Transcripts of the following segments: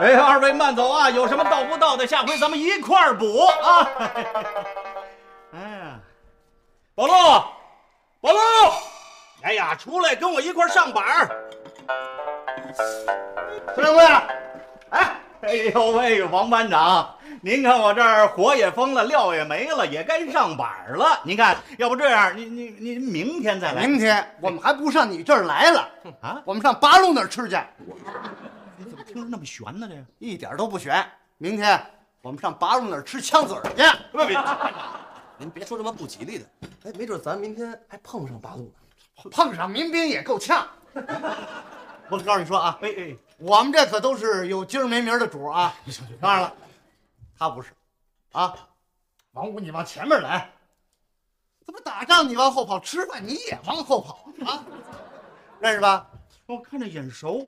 哎，二位慢走啊，有什么到不到的，下回咱们一块儿补啊。哎呀，宝路，宝路，哎呀，出来跟我一块儿上板儿。孙掌柜，哎，哎呦喂，王班长，您看我这儿火也封了，料也没了，也该上板儿了。您看，要不这样，您您您明天再来。明天我们还不上你这儿来了啊？我们上八路那儿吃去。听着那么悬呢？这个一点都不悬。明天我们上八路那儿吃枪子儿去。不别，您别说这么不吉利的，哎，没准咱明天还碰上八路呢。碰上民兵也够呛。我告诉你说啊，哎哎，我们这可都是有今儿没明儿的主啊。当然了，他不是，啊，王五你往前面来，怎么打仗你往后跑，吃饭你也往后跑啊？认识吧？我看着眼熟。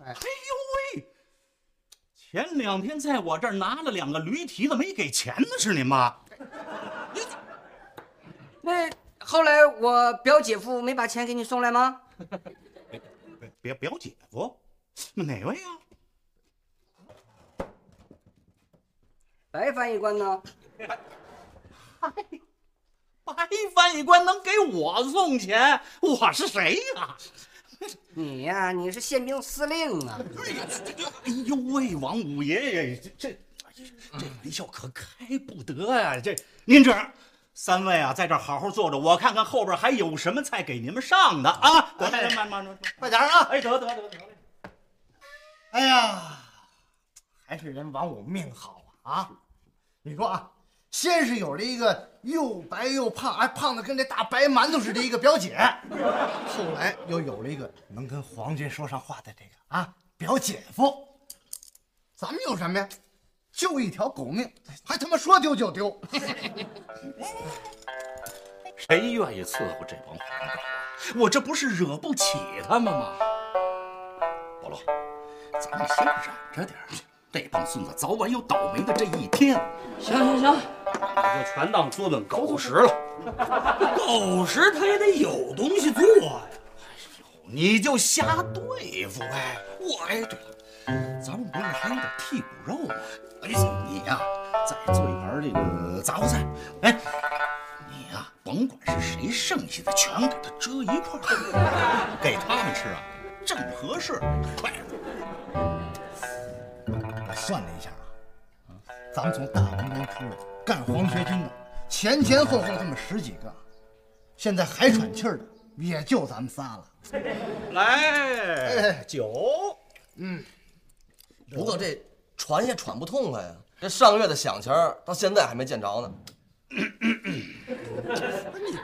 哎哎呦喂，前两天在我这儿拿了两个驴蹄子没给钱呢是您吗？那后来我表姐夫没把钱给你送来吗？表表姐夫，哪位啊？白翻译官呢？白翻译官能给我送钱？我是谁呀、你呀、你是宪兵司令啊！哎呦喂，王五爷爷，这这这玩笑可开不得呀、这您这样，三位啊，在这儿好好坐着，我看看后边还有什么菜给你们上的啊！得 得，慢慢慢，快点啊！哎，得得得得嘞。哎呀，还是人王五命好啊！啊，你说啊，先是有了一个又白又胖，哎胖的跟这大白馒头似的一个表姐，后来又有了一个能跟皇军说上话的这个啊表姐夫。咱们有什么呀？就一条狗命，还他妈说丢就丢。谁愿意伺候这帮黄狗啊？我这不是惹不起他们吗？保罗，咱们先忍着点儿，这帮孙子早晚有倒霉的这一天。行行行，我就全当做顿狗食了。狗食它也得有东西做呀。哎呦你就瞎对付呗。我哎，对了，咱们不是还有点剔骨肉吗？哎，你呀，再做一盘这个杂烩菜。哎，你呀，甭管是谁剩下的，全给它遮一块儿，给他们吃啊，正合适。快，我算了一下啊，咱们从大王庄出来干黄学军的，前前后后这么十几个，现在还喘气儿的也就咱们仨了。来，酒。嗯不过这喘也喘不痛快呀，这上月的饷钱儿到现在还没见着呢。你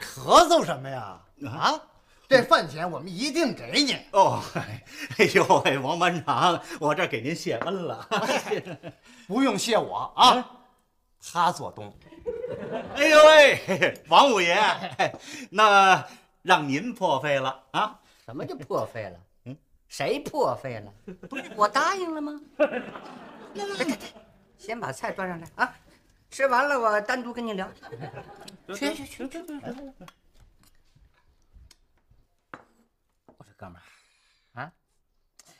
咳嗽什么呀？啊，这饭钱我们一定给你。哦，哎呦喂，王班长，我这给您谢恩了。不用谢我啊，他做东。哎呦喂，王五爷，那让您破费了啊！什么就破费了？嗯，谁破费了？不是我答应了吗？来来来，先把菜端上来啊！吃完了我单独跟你聊。去去去去！我说哥们儿啊，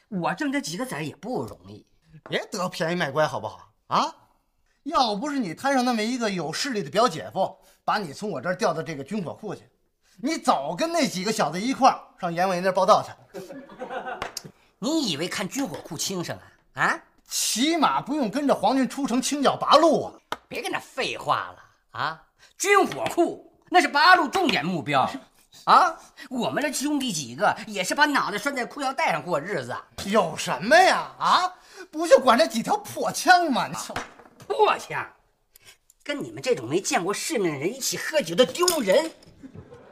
我挣这几个子儿也不容易。别得便宜卖乖好不好啊？要不是你摊上那么一个有势力的表姐夫，把你从我这儿调到这个军火库去，你早跟那几个小子一块儿上阎王爷那儿报道去。你以为看军火库轻省啊？啊！起码不用跟着皇军出城清剿八路啊！别跟那废话了啊！军火库那是八路重点目标 啊！我们这兄弟几个也是把脑袋拴在裤腰带上过日子。有什么呀？啊，不就管这几条破枪吗？破枪，跟你们这种没见过世面的人一起喝酒的丢人。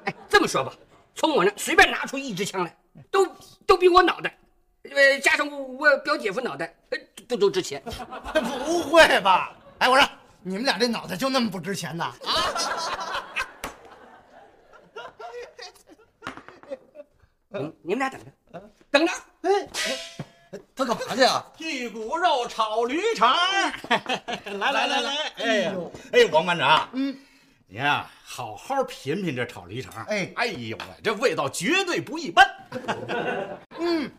哎，这么说吧，从我那随便拿出一支枪来，都都比我脑袋，呃，加上我我表姐夫脑袋，呃，都都值钱。不会吧？哎，我说你们俩这脑袋就那么不值钱呐？啊！你你们俩等着，等着。哎，他干嘛去啊？剔骨肉炒驴肠，来来来来，哎呀，哎，王班长，嗯，您啊，好好品品这炒驴肠，哎哎呦喂，这味道绝对不一般。嗯，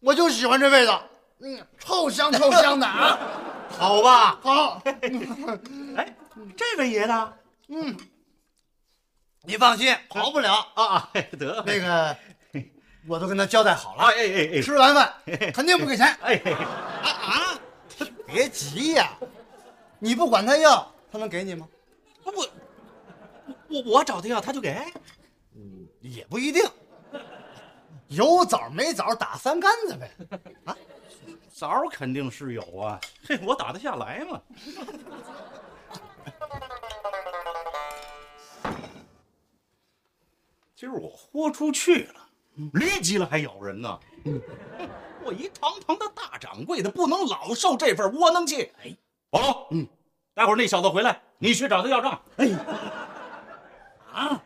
我就喜欢这味道。嗯，臭香臭香的啊！好吧？好，哎，这位爷呢？嗯，你放心，跑不了。啊，得那个，我都跟他交代好了，哎哎哎吃完饭 肯定不给钱。啊啊！别急呀，你不管他要，他能给你吗？我我我找他要，他就给？也不一定，有枣没枣打三竿子呗。啊，枣肯定是有啊，嘿，我打得下来吗？今儿我豁出去了，驴急了还咬人呢。我一堂堂的大掌柜的，不能老受这份窝囊气。哎，保罗，嗯，待会儿那小子回来，你去找他要账。哎，啊，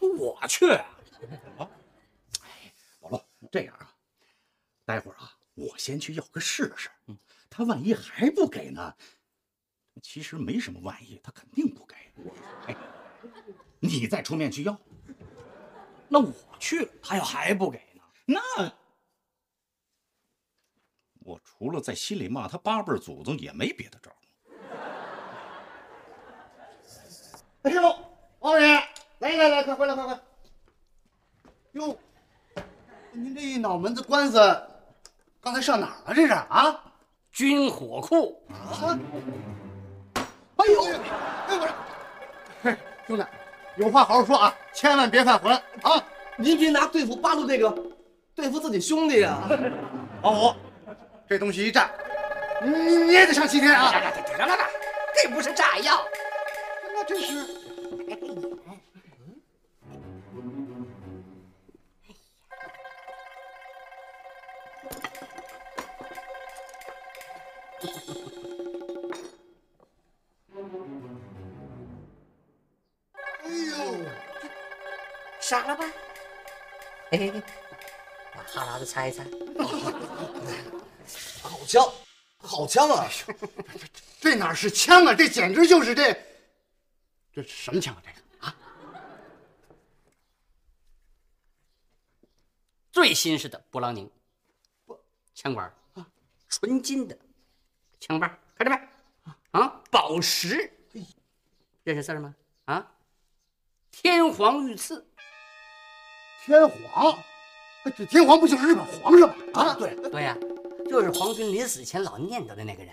我去啊？啊，哎，保罗，这样啊，待会儿啊，我先去要个试试。嗯，他万一还不给呢？其实没什么万一，他肯定不给。哎，你再出面去要。那我去了，他要还不给呢？那我除了在心里骂他八辈祖宗，也没别的招。哎呦，王爷，来来来，快回来，快快！哟，您这一脑门子官司，刚才上哪儿了？这是啊？军火库，啊！哎呦，哎我这，嘿，兄弟，有话好好说啊，千万别犯浑啊！您别拿对付八路那个对付自己兄弟啊！老五，这东西一炸，你你也得上西天啊！得了了了，这不是炸药，那这是。傻了吧？哎，把哈喇子擦一擦。好枪，好枪啊！这哪是枪啊？这简直就是这，这什么枪啊？这个啊，最新式的勃朗宁，枪管啊，纯金的枪把，看着没？啊，宝石，认识字吗？啊，天皇御赐，天皇，哎这天皇不就是日本皇上吗？啊，对，对呀、就是皇军临死前老念叨的那个人。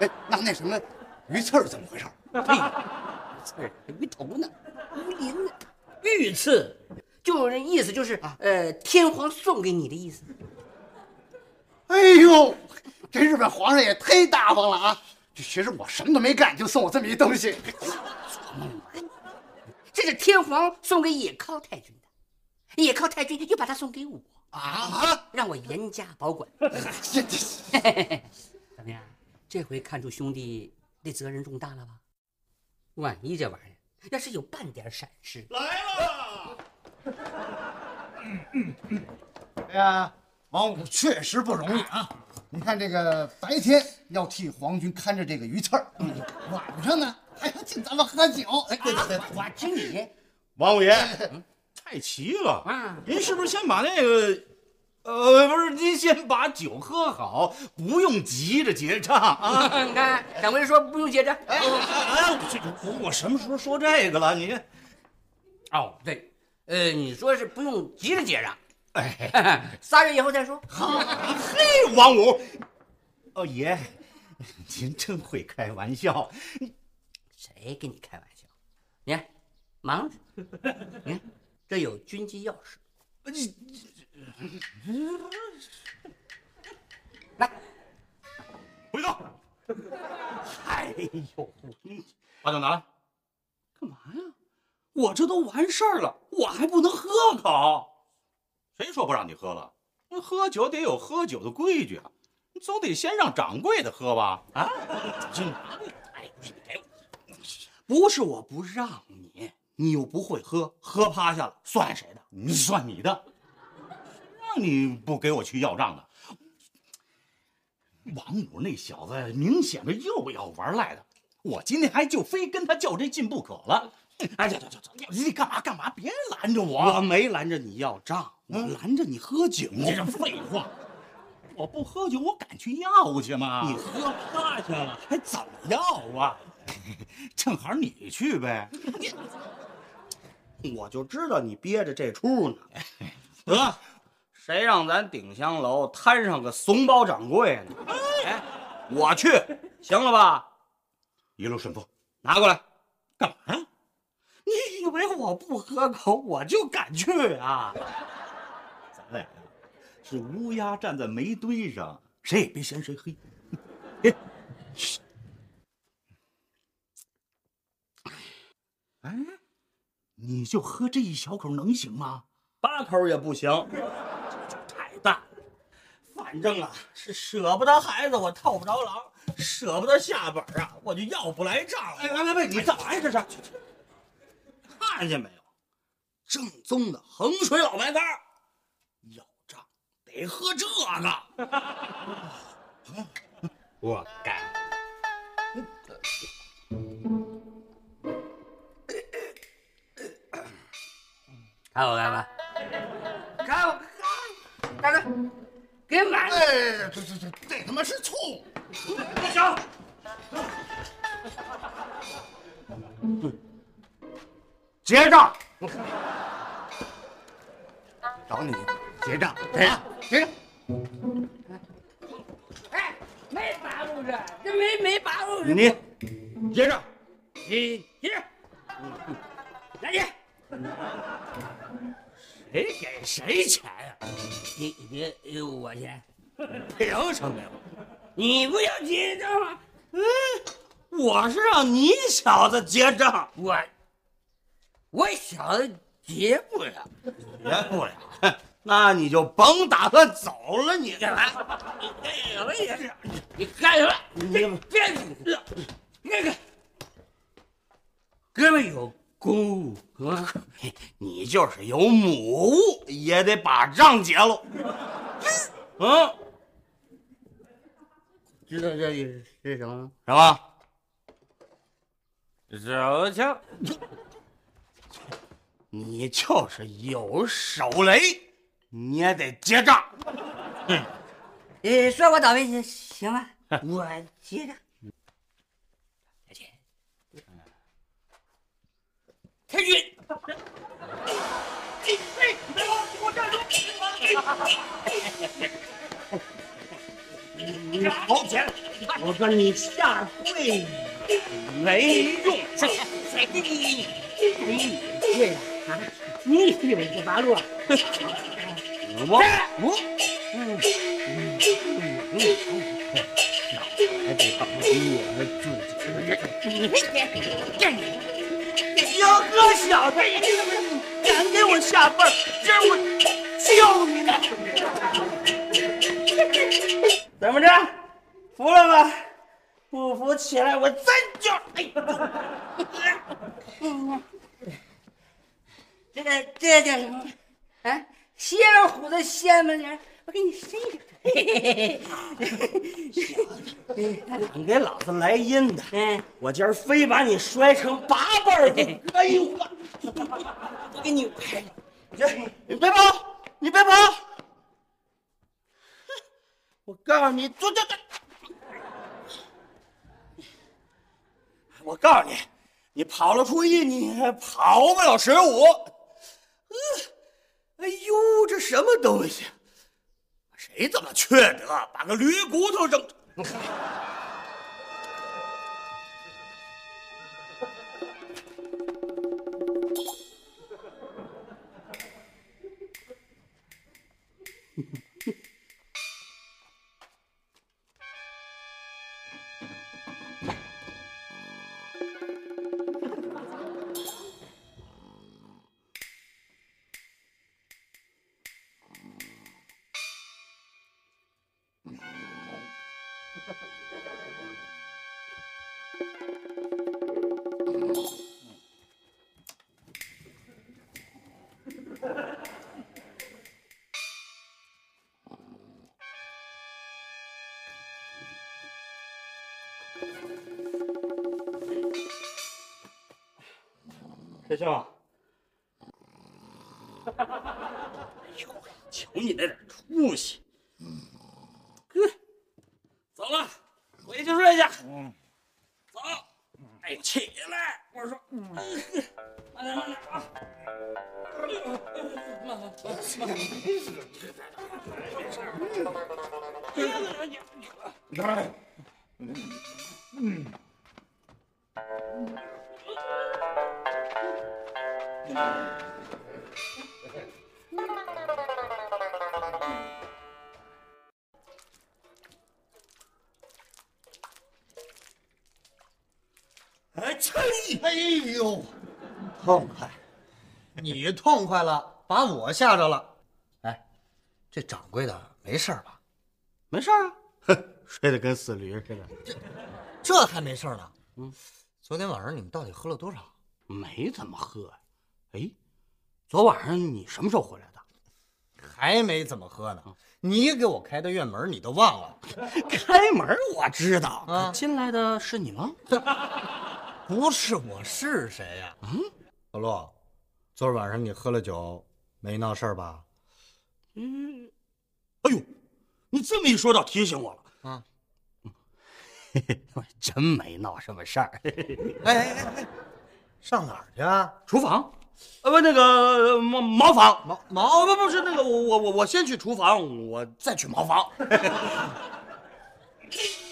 哎，那那什么鱼刺儿怎么回事？对，刺儿鱼头呢，鱼鳞呢，御赐，就是意思就是呃，天皇送给你的意思。哎呦，这日本皇上也忒大方了啊！这其实我什么都没干，就送我这么一东西。这是天皇送给野尻太君的，野尻太君又把它送给我，啊，让我严加保管。怎么样？这回看出兄弟的责任重大了吧？万一这玩意儿要是有半点闪失，来了，哎呀，王五确实不容易啊！你看这个白天要替皇军看着这个鱼刺儿，晚上呢还要请咱们喝酒。哎，对对对，我听你王五爷，太齐了啊您是不是先把那个，呃，不是，您先把酒喝好，不用急着结账啊。你看，掌柜说不用结账。哎哎，这我我什么时候说这个了？你，哦，对，呃，你说是不用急着结账，哎，仨月以后再说。好嘿，王五，哦爷，您真会开玩笑。谁跟你开玩笑？你看，忙着。你看，这有军机钥匙。你来，回头。哎呦，把酒拿来，干嘛呀？我这都完事儿了，我还不能喝口？谁说不让你喝了？那喝酒得有喝酒的规矩啊，你总得先让掌柜的喝吧？啊，这拿来，哎，你给我，不是我不让你，你又不会喝，喝趴下了算谁的？你算你的，让你不给我去要账的。王五那小子明显的又要玩赖的，我今天还就非跟他较这劲不可了。哎，走走走走，你干嘛干嘛？别拦着我！我没拦着你要账，我拦着你喝酒。你这废话！我不喝酒，我敢去要去吗？你喝趴下了，还怎么要啊？正好你去呗。我就知道你憋着这出呢。得，谁让咱鼎香楼摊上个怂包掌柜呢？哎，我去，行了吧？一路顺风，拿过来。干嘛呀？你以为我不喝口我就敢去啊？咱俩呀，是乌鸦站在煤堆上，谁也别嫌谁黑。哎，你就喝这一小口能行吗？八口也不行，这太淡。反正啊，是舍不得孩子，我套不着狼；舍不得下本啊，我就要不来账。哎，来来来，你干嘛呀？这是？看见没有？正宗的衡水老白干，要账得喝这个。我干。看我干嘛？看我看，大哥，给满了。哎，这这这这他妈是醋！大小，结账。找你结账，哎结账。哎，没八路子，这没没八路子。你结账。你结账，来去。谁给谁钱呀、你别有我钱，凭什么呀？你不要结账吗？嗯，我是让你小子结账，我我小子结不了。结不了，那你就甭打算走了，你干嘛？你干什么也是？你干什么？你别那个，哥们有公务啊，你就是有母物，也得把账结了。嗯，知道这里是什么吗？什么？手枪？你就是有手雷，你也得结账。呃，说我倒霉行行吧，我结账。再见。太君，你好钱，我跟你下跪没用。谁谁给你你跪了啊？你以为这八路啊？我我还得保护我自己。小哥小子，敢给我下辈儿，今儿我教你呢！怎么着？服了吧？不服起来，我真就哎！这个这叫什么？啊，蝎子虎子仙门铃，我给你伸一 个。你给老子来阴的，嗯，我今儿非把你摔成八瓣儿子！哎呦我，我给你拍了。你你别跑，你别跑！哼 我告诉你，坐这这。我告诉你，你跑了初一，你跑不了十五。嗯，哎呦，这什么东西？谁这么缺德，把个驴骨头扔？师兄，哎呦，瞧你那点出息，痛快了，把我吓着了。哎，这掌柜的没事吧？没事啊，哼，睡得跟死驴似的。这这还没事呢。嗯，昨天晚上你们到底喝了多少？没怎么喝呀。哎，昨晚上你什么时候回来的？还没怎么喝呢。你给我开的院门你都忘了？开门我知道啊，进来的是你吗？不是我是谁呀？嗯，老陆，昨儿晚上你喝了酒，没闹事儿吧？嗯，哎呦，你这么一说，倒提醒我了啊！嘿嘿，真没闹什么事儿。哎哎哎哎，上哪儿去啊？厨房？呃，不，那个茅茅房，茅茅不不是那个，我我我我先去厨房，我再去茅房。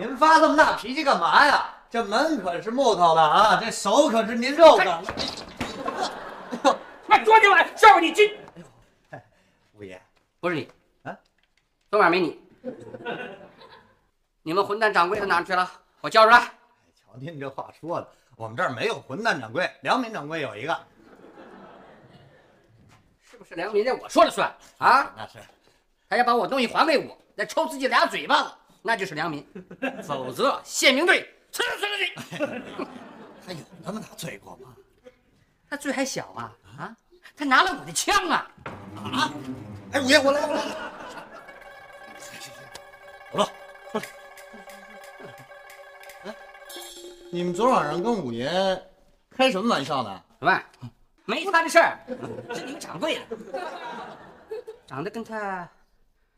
您发这么大脾气干嘛呀？这门可是木头的啊，这手可是您肉的。快昨天晚上叫你进。哎呦，五爷，不是你啊，昨晚没你。你们混蛋掌柜的哪去了？我叫出来。瞧您这话说的，我们这儿没有混蛋掌柜，良民掌柜有一个。是不是良民？这我说了算啊？那是。他要把我东西还给我，再抽自己俩嘴巴子。那就是良民，否则宪兵队吃了死了你！他有那么大罪过吗？他罪还小啊啊！他拿了我的枪啊啊！哎，五爷，我来，我来。走了，快！哎，你们昨晚上跟五爷开什么玩笑呢？喂，没他的事儿，是你们掌柜的，长得跟他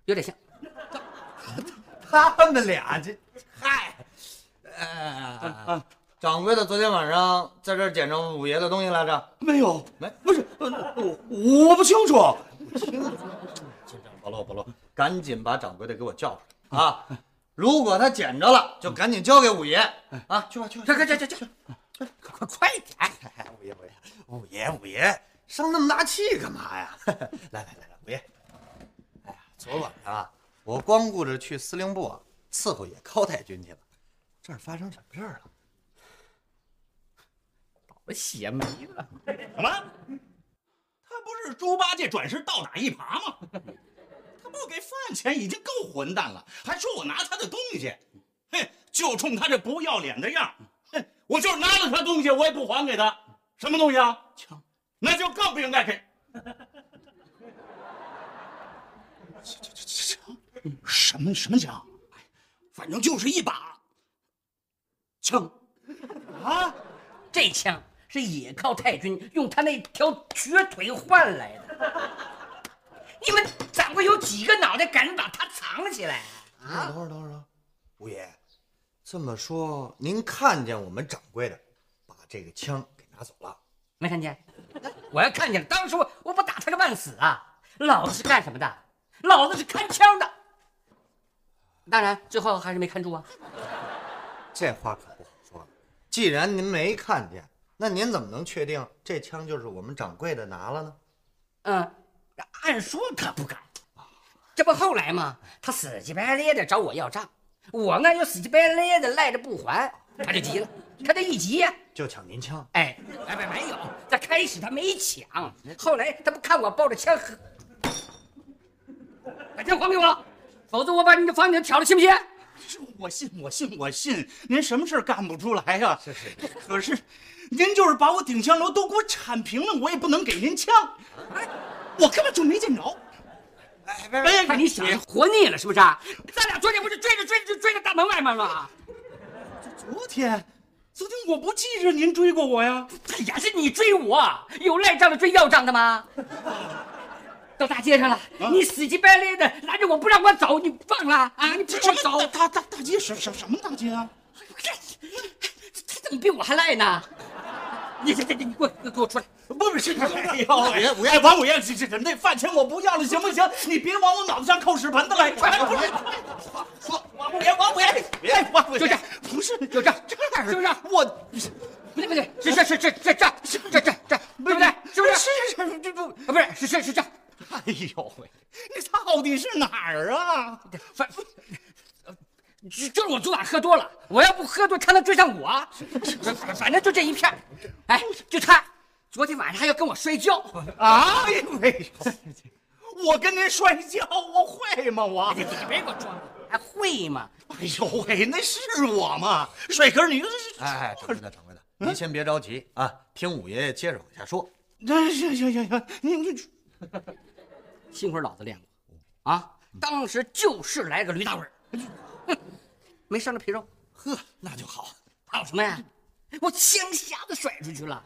有点像。他们俩这，嗨，呃，掌柜的昨天晚上在这捡着五爷的东西来着？没有，没，不是，我我不清楚。不清楚，保罗，保罗，赶紧把掌柜的给我叫出来啊！如果他捡着了，就赶紧交给五爷啊！去吧，去吧，去，去，去，去，快快快点！五爷，五爷，五爷，五爷，生那么大气干嘛呀？来来来来，五爷，哎呀，昨晚啊。我光顾着去司令部啊伺候野高太君去了，这儿发生什么事儿了？我血没了！什么？他不是猪八戒转世倒打一耙吗？他不给饭钱已经够混蛋了，还说我拿他的东西，嘿！就冲他这不要脸的样，哼！我就是拿了他东西，我也不还给他。什么东西啊？枪，那就更不应该给。什么什么枪？反正就是一把枪啊！这枪是野靠太君用他那条瘸腿换来的。你们掌柜有几个脑袋敢把它藏起来啊？等会儿，等会儿，五爷，这么说您看见我们掌柜的把这个枪给拿走了？没看见？我要看见了，当时我我不打他个半死啊！老子是干什么的？老子是看枪的。当然，最后还是没看住啊。这话可不好说。既然您没看见，那您怎么能确定这枪就是我们掌柜的拿了呢？嗯，按说他不敢。这不后来吗？他死乞白赖的找我要账，我呢又死乞白赖的赖着不还，他就急了。他这一急呀、就抢您枪，哎，哎没没有，这开始他没抢，后来他不看我抱着枪，把枪还给我，否则我把你的房顶挑了，信不信？我信，我信，我信，您什么事儿干不出来呀、是是。可是，您就是把我顶香楼都给我铲平了，我也不能给您枪。哎，我根本就没见着。哎，哎看你想着活腻了是不是？咱俩昨天不是追着追着追着大门外面吗？昨天，昨天我不记着您追过我呀。哎呀，是你追我，有赖账的追要账的吗？到大街上了，你死乞白赖的拦着我不让我走，你放了啊？你不让我走，大大大街什什什么大街啊？他怎么比我还赖呢？你这这这，你给我给我出来！不是，是哎呀，五爷，五爷，王五爷，这这这那饭钱我不要了，行不行？你别往我脑袋上扣屎盆子来！哎，不是，说王五爷，王五爷，别，王五爷，就这，不是，就这，这是不是？我不对不对，是是是是这这这这这这，对不对？是不是？是是这不，啊，不是，是是是这，哎呦喂，你到底是哪儿啊？反就就是我昨晚喝多了，我要不喝多，他能追上我？反反正就这一片儿哎，就他，昨天晚上还要跟我摔跤，啊，哎呦喂，我跟您摔跤，我会吗？我，你别给我装了，还会吗？哎呦喂，那是我吗？帅哥，你这是哎，掌柜的，掌柜的，您先别着急啊，听五爷爷接着往下说。这行行行行，你你幸亏老子练过，啊，当时就是来个驴打滚，哼，没伤着皮肉，呵，那就好。怕我什么呀？我枪匣子甩出去了，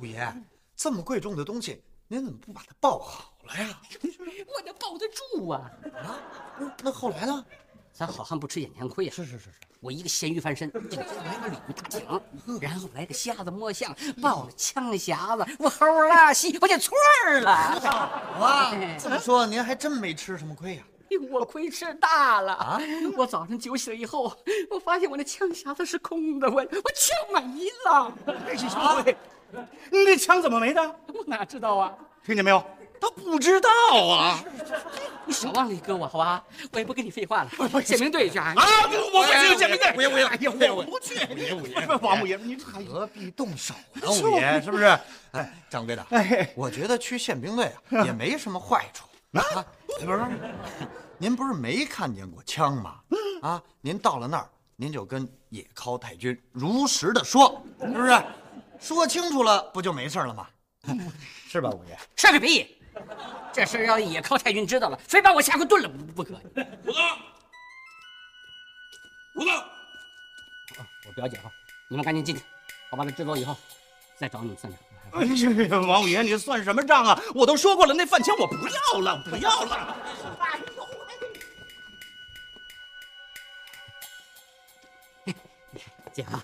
五爷，这么贵重的东西，您怎么不把它抱好了呀？我能抱得住啊！啊，那那后来呢？咱好汉不吃眼前亏呀、是是是是，我一个咸鱼翻身，这个来个鲤鱼打挺，然后来个瞎子摸象，抱着枪匣子，我猴拉稀，我就错儿了。哇，这么说您还真没吃什么亏呀？我亏吃大了啊！我早上酒醒了以后，我发现我那枪匣子是空的，我我枪没了。哎呦喂，你那枪怎么没的？我哪知道啊？听见没有？他不知道啊！你少忘了你哥我好吧？我也不跟你废话了，宪兵队去啊！啊，我不去宪兵队，五爷五爷哎呀，我不去，五爷五爷，王五爷，你哎呀，何必动手呢？五爷是不是？哎，掌柜的，我觉得去宪兵队啊也没什么坏处 啊。不是，您不是没看见过枪吗？啊，您到了那儿，您就跟野尻太君如实的说，是不是？说清楚了，不就没事了吗？是吧，五爷？是个屁！这事儿要也靠太君知道了，非把我下跪炖了不可。胡子，胡子，我表姐夫，你们赶紧进去，我把他支走以后，再找你们算账。哎呀，王五爷，你算什么账啊？我都说过了，那饭钱我不要了，不要了。哎呦姐夫，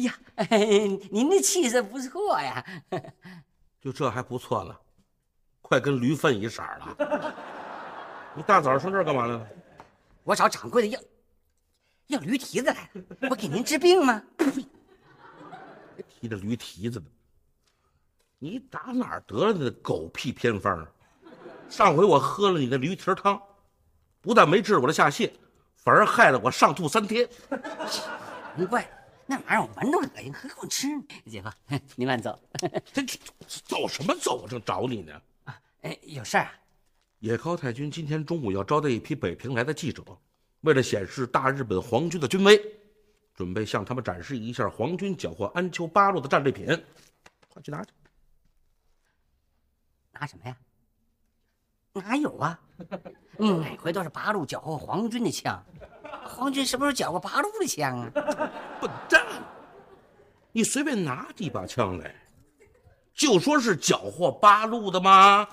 呀，您的气色不错呀。就这还不错呢，快跟驴粪一色儿了。你大早上上这儿干嘛来了？我找掌柜的要要驴蹄子来了，我给您治病吗？提着驴蹄子的，你打哪儿得了你的狗屁偏方啊？上回我喝了你的驴蹄汤，不但没治我的下泻，反而害得我上吐三天。难怪那玩意儿我闻着恶心，何况吃呢？姐夫，您慢走。这这走什么走？正找你呢。哎，有事儿啊？野尻太君今天中午要招待一批北平来的记者，为了显示大日本皇军的军威，准备向他们展示一下皇军缴获安丘八路的战利品。快去拿去！拿什么呀？哪有啊？嗯，每回都是八路缴获皇军的枪，皇军什么时候缴过八路的枪啊？笨蛋！你随便拿几把枪来，就说是缴获八路的吗？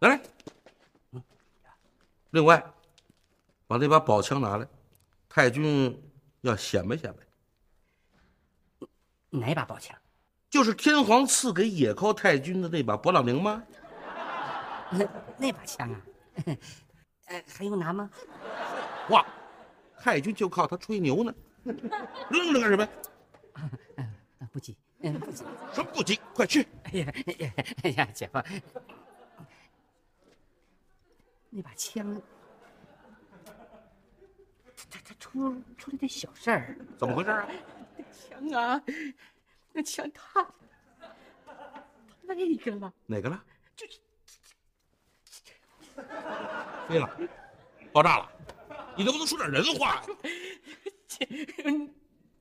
来 来，另外，把那把宝枪拿来，太君要显摆显摆。哪把宝枪？就是天皇赐给野尻太君的那把勃朗宁吗？那那把枪啊？呃，还用拿吗？哇，太君就靠他吹牛呢，愣着干什么呀？啊，不急，嗯，不急。什么不急？快去！哎呀，哎呀，哎呀，姐夫，那把枪，他他他出出了点小事儿。怎么回事啊？枪啊，那枪他他那个了，哪个了？就是飞了，爆炸了！你能不能说点人话呀？嗯，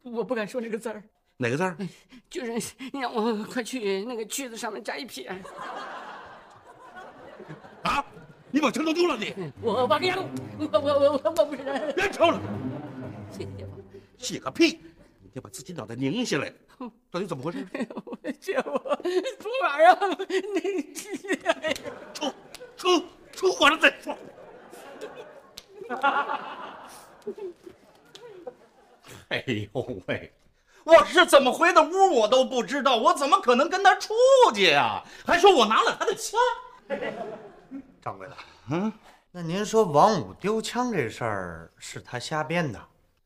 我不敢说那个字儿，哪个字儿？就是你让我 快去那个句子上面加一撇。啊！你把枪都丢了你！我我跟你我我我我我不是人。别抽了！谢谢姐夫。谢个屁！你得把自己脑袋拧下来。到底怎么回事？姐夫，昨晚上那，出出出我了再说。哎呦喂，我是怎么回的屋我都不知道，我怎么可能跟他出去呀、还说我拿了他的枪。掌柜的，嗯，那您说王五丢枪这事儿是他瞎编的？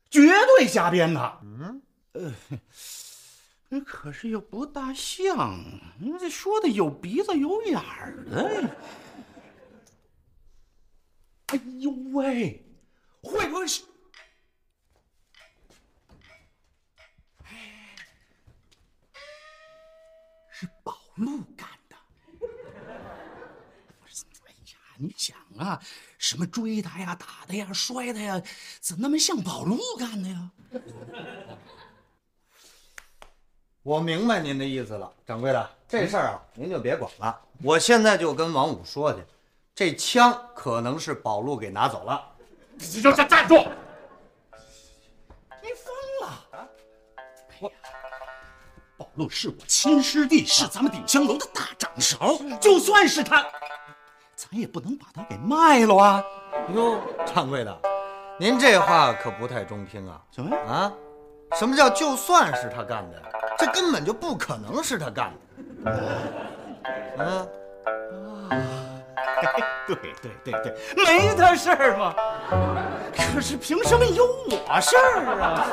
绝对瞎编的。嗯，呃，可是又不大像，你这说的有鼻子有眼儿的。哎呦喂，会不会是？是宝路干的。我说，哎呀，你想啊，什么追他呀、打他呀、摔他呀，怎么那么像宝路干的呀？我明白您的意思了，掌柜的，这事儿啊，您就别管了。我现在就跟王五说去，这枪可能是宝路给拿走了。你就站站住！宝路是我亲师弟，是咱们鼎香楼的大掌勺，就算是他，咱也不能把他给卖了啊！哟，掌柜的，您这话可不太中听啊！什么呀？啊，什么叫就算是他干的？这根本就不可能是他干的。嗯，对对对对，没他事儿嘛。可是凭什么有我事儿啊？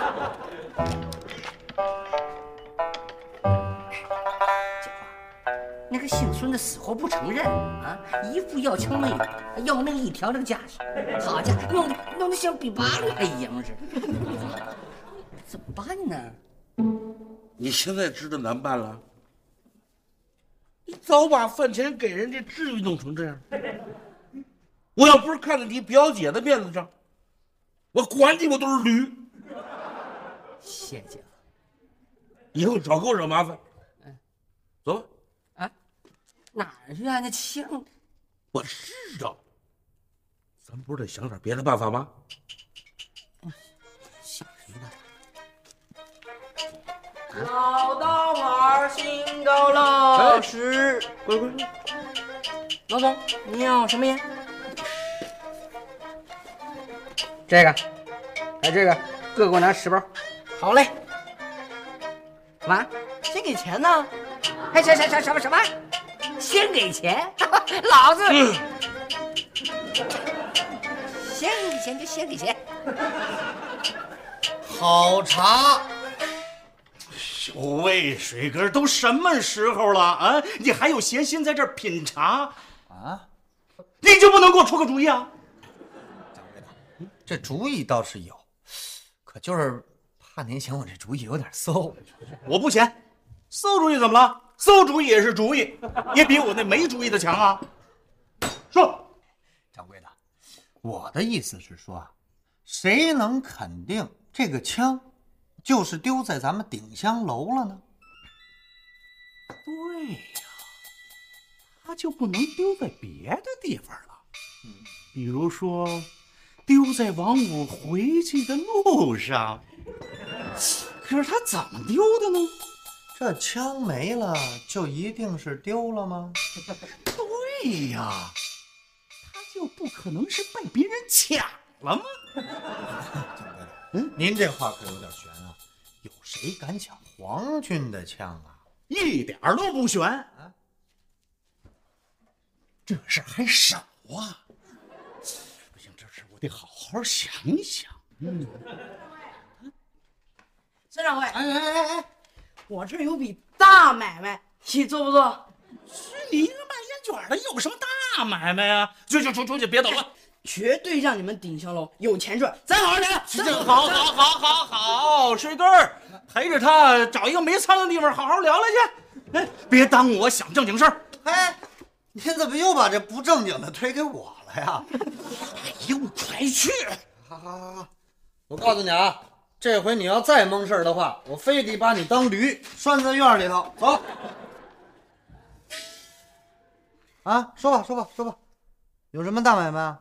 那个姓孙的死活不承认啊，一副要枪没有，要命一条那个架势，好家伙，弄得弄得像比八路还爷们似的，怎么办呢？你现在知道难办了？你早把饭钱给人家，至于弄成这样？我要不是看在你表姐的面子上，我管你我都是驴。谢姐夫以后少给我惹麻烦。走吧，啊，哪儿去啊？那枪，我知道。咱不是得想点别的办法吗？想什么呢？老大碗新高了十。乖乖乖，老总，你要什么烟？这个，还这个，各给我拿十包。好嘞，干嘛？先给钱呢。哎，什什什什么什么？先给钱？老子先给钱就先给钱。好茶，哟喂，水哥，都什么时候了啊？你还有闲心在这儿品茶啊？你就不能给我出个主意啊？这主意倒是有，可就是怕您嫌我这主意有点馊。我不嫌，馊主意怎么了？馊主意也是主意，也比我那没主意的强啊！说，掌柜的，我的意思是说啊，谁能肯定这个枪就是丢在咱们鼎香楼了呢？对呀，他就不能丢在别的地方了。嗯比如说，丢在王五回去的路上。可是他怎么丢的呢？这枪没了，就一定是丢了吗？对呀，他就不可能是被别人抢了吗？嗯，您这话可有点悬啊！有谁敢抢皇军的枪啊？一点儿都不悬啊！这事儿还少啊！不行，这事儿我得好好想想。嗯孙掌柜，哎哎哎哎，我这儿有笔大买卖，你做不做？你一个卖烟卷的有什么大买卖呀？去去出出去，别捣乱。绝对让你们顶香楼有钱赚，咱好好聊聊。好好好好好，水根儿陪着他找一个没苍蝇的地方好好聊聊去。哎，别耽误我想正经事儿。哎，你怎么又把这不正经的推给我了呀？哎呦，快去！好好好好，我告诉你啊，这回你要再蒙事儿的话，我非得把你当驴拴在院里头。走。啊，说吧说吧说吧，有什么大买卖啊？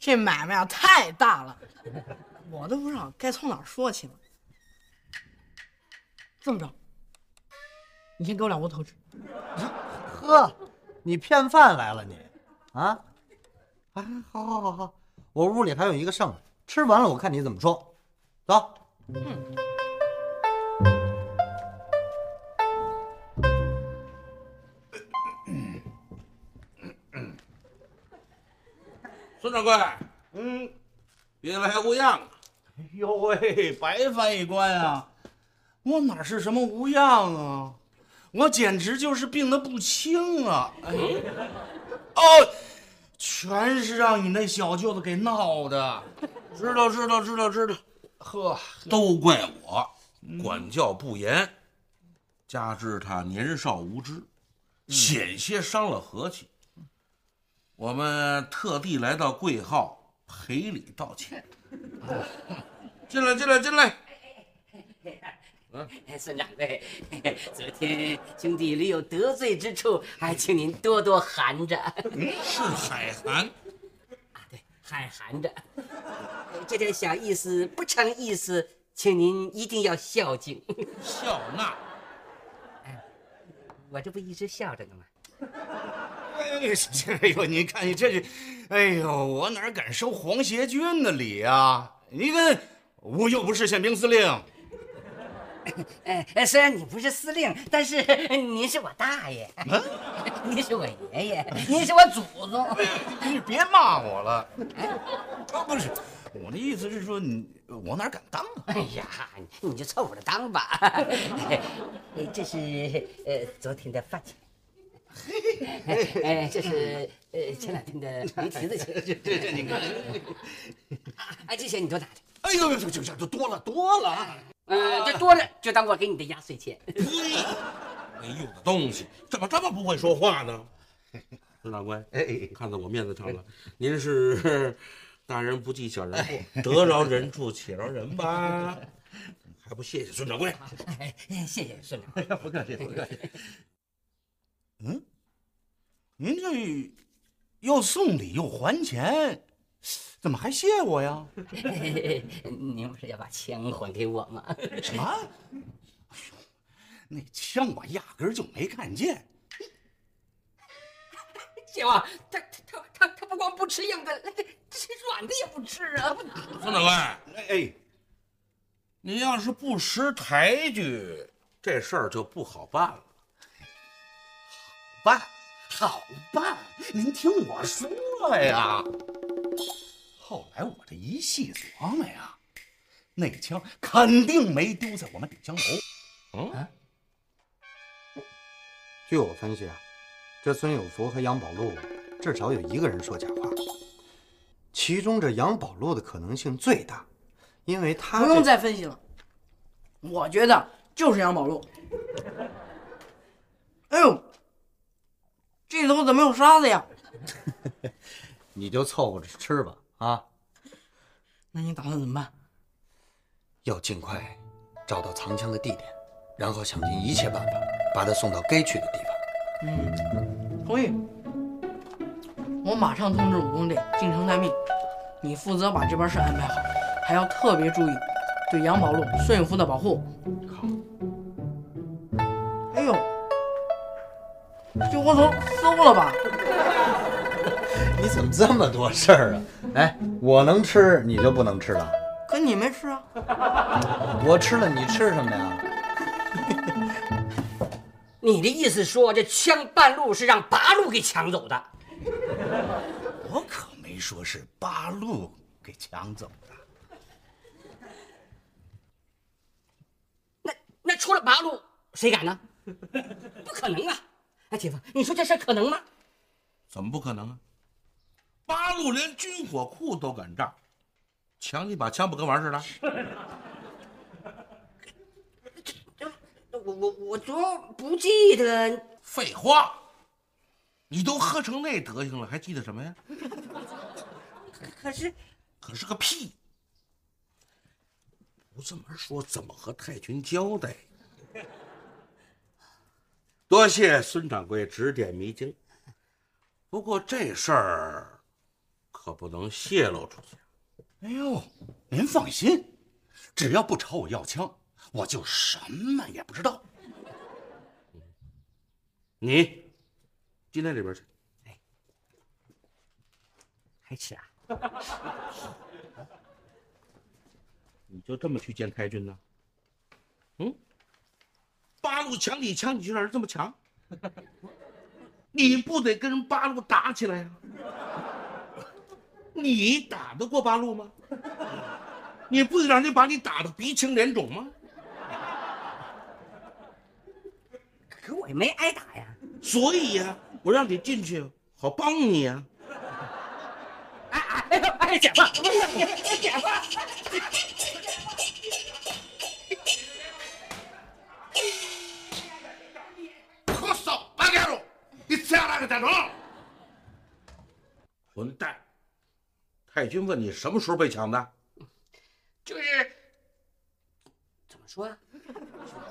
这买卖啊太大了，我都不知道该从哪儿说起了。这么着，你先给我两窝头吃。呵，你骗饭来了你？啊？哎，好好好好，我屋里还有一个剩的，吃完了我看你怎么说。走。孙掌柜，嗯，别来无恙啊！哎呦喂，白翻译官啊！我哪是什么无恙啊？我简直就是病得不轻啊！哎，哦，全是让你那小舅子给闹的。知道，知道，知道，知道，呵，都怪我管教不严，加之他年少无知，险些伤了和气。我们特地来到贵号赔礼道歉。进来，进来，进来。哎，孙掌柜，昨天兄弟里有得罪之处，还请您多多含着。是海涵，还含着。这点小意思不成意思，请您一定要孝敬。笑纳。哎我这不一直笑着呢吗？哎，哎呦，你看你这是，哎呦，我哪敢收皇协军的礼啊？你看，我又不是宪兵司令。哎 哎，虽然你不是司令，但是 您是我大爷，您是我爷爷，您是我祖宗。你别骂我了。啊，不是，我的意思是说你，我哪敢当啊？哎呀，你就凑合着当吧。哎，这是呃昨天的饭钱。哎，这是呃前两天的驴蹄子钱。这这这，你看，哎，这些你都拿着。哎呦，这这这多了多了啊！嗯，这多了就当我给你的压岁钱。没用的东西，怎么这么不会说话呢？孙掌柜，哎，看在我面子上了，您是大人不计小人过，得饶人处且饶人吧，还不谢谢孙掌柜？哎，谢谢孙掌柜。不客气，不客气。嗯，您这又送礼又还钱，怎么还谢我呀？您不是要把枪还给我吗？什么？哎呦，那枪我压根儿就没看见。姐夫，他他他他他不光不吃硬的，这这软的也不吃啊！孙掌柜，哎哎，你要是不识抬举，这事儿就不好办了。好办，好办。您听我说呀。后来我这一细琢磨呀，那枪肯定没丢在我们顶香楼。嗯，据我分析啊，这孙有福和杨宝禄至少有一个人说假话，其中这杨宝禄的可能性最大，因为他不用再分析了，我觉得就是杨宝路。哎呦，这里头怎么有沙子呀？你就凑合着吃吧啊！那你打算怎么办？要尽快找到藏枪的地点，然后想尽一切办法把他送到该去的地方。嗯，同意。我马上通知武工队进城待命，你负责把这边事安排好，还要特别注意对杨宝路、孙有福的保护。好，哎呦，这窝头馊了吧？你怎么这么多事儿啊？哎，我能吃，你就不能吃了？可你没吃啊？我吃了，你吃什么呀？你的意思说这枪半路是让八路给抢走的？我可没说是八路给抢走的。那那除了八路，谁敢呢？不可能啊！哎，姐夫，你说这事可能吗？怎么不可能啊？八路连军火库都敢炸，抢你把枪不跟玩似的？我我我昨不记得。废话，你都喝成那德行了，还记得什么呀？可是，可是个屁！不这么说，怎么和太君交代？多谢孙掌柜指点迷津。不过这事儿可不能泄露出去。哎呦，您放心，只要不朝我要枪，我就什么也不知道。你进那里边去。哎还吃啊？你就这么去见太君呢？嗯？八路抢你枪，你去让人这么抢？你不得跟人八路打起来呀、你打得过八路吗？你不得让人把你打得鼻青脸肿吗？可我也没挨打呀。所以呀、我让你进去，好帮你呀、哎哎哎呦哎，姐夫，姐夫。可少八干了！你下那个站住！混蛋！太君问你什么时候被抢的？就是怎么说啊？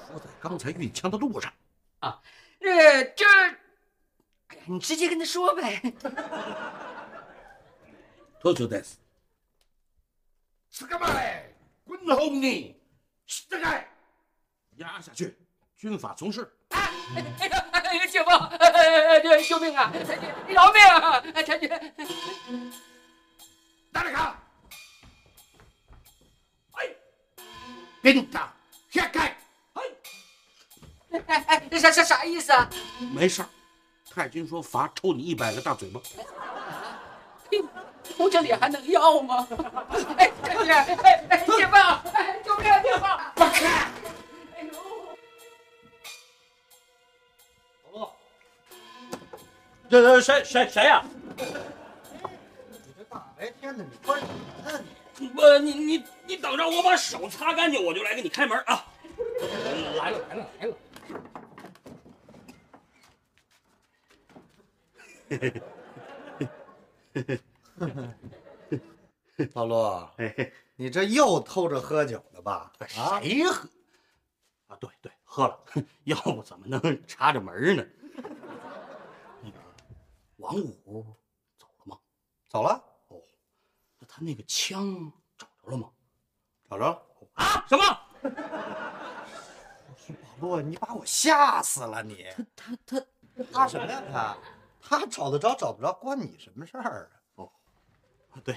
说在刚才运枪的路上。呃，这，哎呀，你直接跟他说呗。多久得死？是干嘛嘞？滚后你！这个压下去，军法从事。哎呀，哎呀，姐夫，救命啊！饶命啊！太君，哪里看？哎，跟他下开！哎，哎哎，啥啥啥意思啊？没事儿。太君说罚抽你一百个大嘴巴。我这脸还能要吗？哎，太君，哎哎，姐夫，哎，救命啊，姐夫！不看。哎呦！这这谁谁谁呀？你这大白天的，你关什么呢你？不，你你你等着，我把手擦干净，我就来给你开门啊！来了来了来了！嘿嘿老陆，你这又偷着喝酒了吧？啊，谁喝？啊，对对，喝了，要不怎么能插着门呢？那个王五走了吗？走了，那他那个枪找着了吗？找着了。啊？什么？老陆，你把我吓死了你！他他他他什么呀他？他找得着找不着，关你什么事儿啊？对，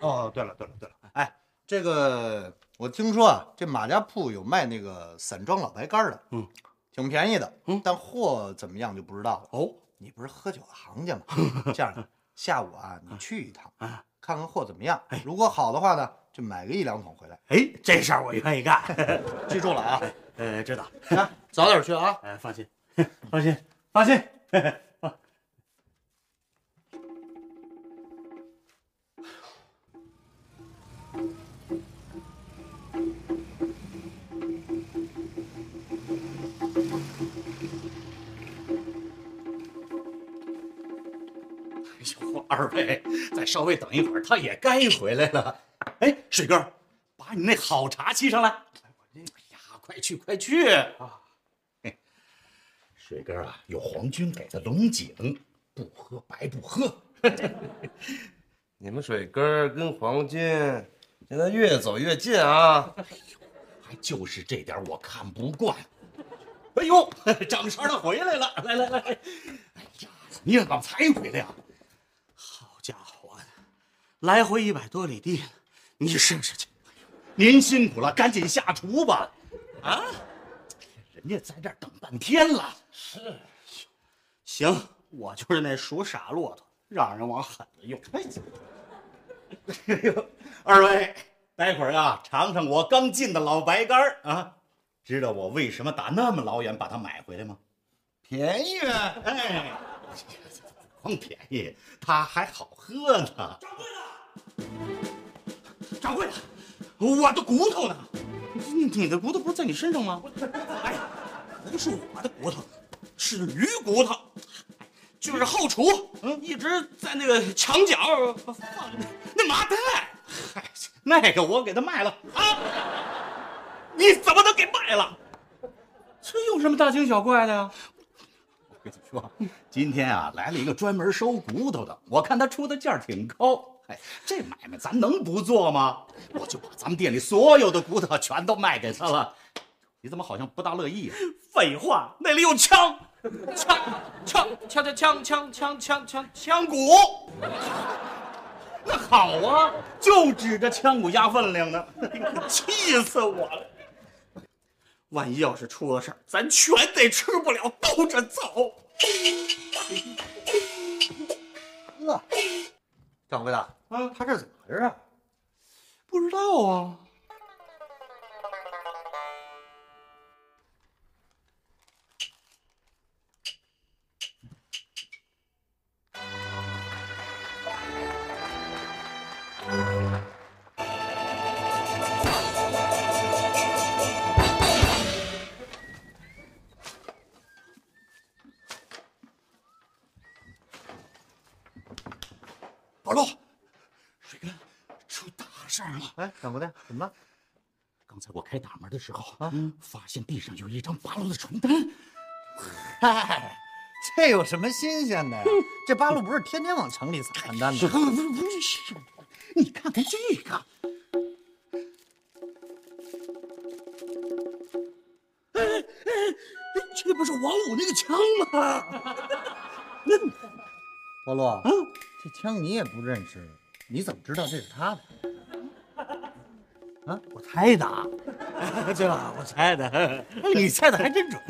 哦，对了对了对了，哎，这个我听说啊，这马家铺有卖那个散装老白干的，嗯，挺便宜的，嗯但货怎么样就不知道了。哦，你不是喝酒的行家吗？这样，下午啊，你去一趟，啊，看看货怎么样。如果好的话呢，就买个一两桶回来。哎，这事儿我愿意干。记住了啊，呃，知道。啊，早点去啊。哎，放心，放心，放心。二位再稍微等一会儿，他也该回来了。哎，水哥，把你那好茶沏上来。哎呀，快去快去啊！水哥啊，有皇军给的龙井，不喝白不喝。你们水哥跟皇军现在越走越近啊！哎呦还就是这点我看不惯。哎呦，掌勺他回来了！来来来，哎呀，你怎么才回来呀？来回一百多里地，你试试去。您辛苦了，赶紧下厨吧。啊，人家在这儿等半天了。是，行，我就是那属傻骆驼，让人往狠了用。哎呦，二位，待会儿啊，尝尝我刚进的老白干儿啊，知道我为什么打那么老远把它买回来吗？便宜呗。哎，光便宜，它还好喝呢。掌柜的，我的骨头呢？你你的骨头不是在你身上吗？哎，不是我的骨头，是驴骨头。就是后厨，嗯，一直在那个墙角放那那麻袋。嗨，那个我给他卖了。啊！你怎么能给卖了？这有什么大惊小怪的呀？我跟你说，今天啊来了一个专门收骨头的，我看他出的价挺高。哎，这买卖咱能不做吗？我就把咱们店里所有的骨头全都卖给他了。你怎么好像不大乐意呀、废话，那里有枪，枪枪枪枪枪枪枪枪枪鼓。那好啊，就指着枪骨压分量呢，气死我了！万一要是出了事儿，咱全得吃不了兜着走。呵，掌柜的，啊，他这怎么回事啊？不知道啊。哎，掌柜的，怎么了？刚才我开大门的时候啊，发现地上有一张八路的床单。嗨，这有什么新鲜的呀？这八路不是天天往城里撒传单不吗？不不不是，你看看这个。哎哎，这不是王五那个枪吗？保罗，这枪你也不认识，你怎么知道这是他的？我猜的啊，对吧？我猜的，你猜的还真准。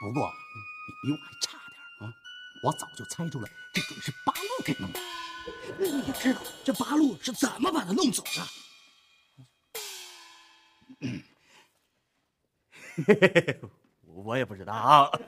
不过你比我还差点啊！我早就猜出来，这准是八路给弄的。那你知道这八路是怎么把他弄走的？我也不知道。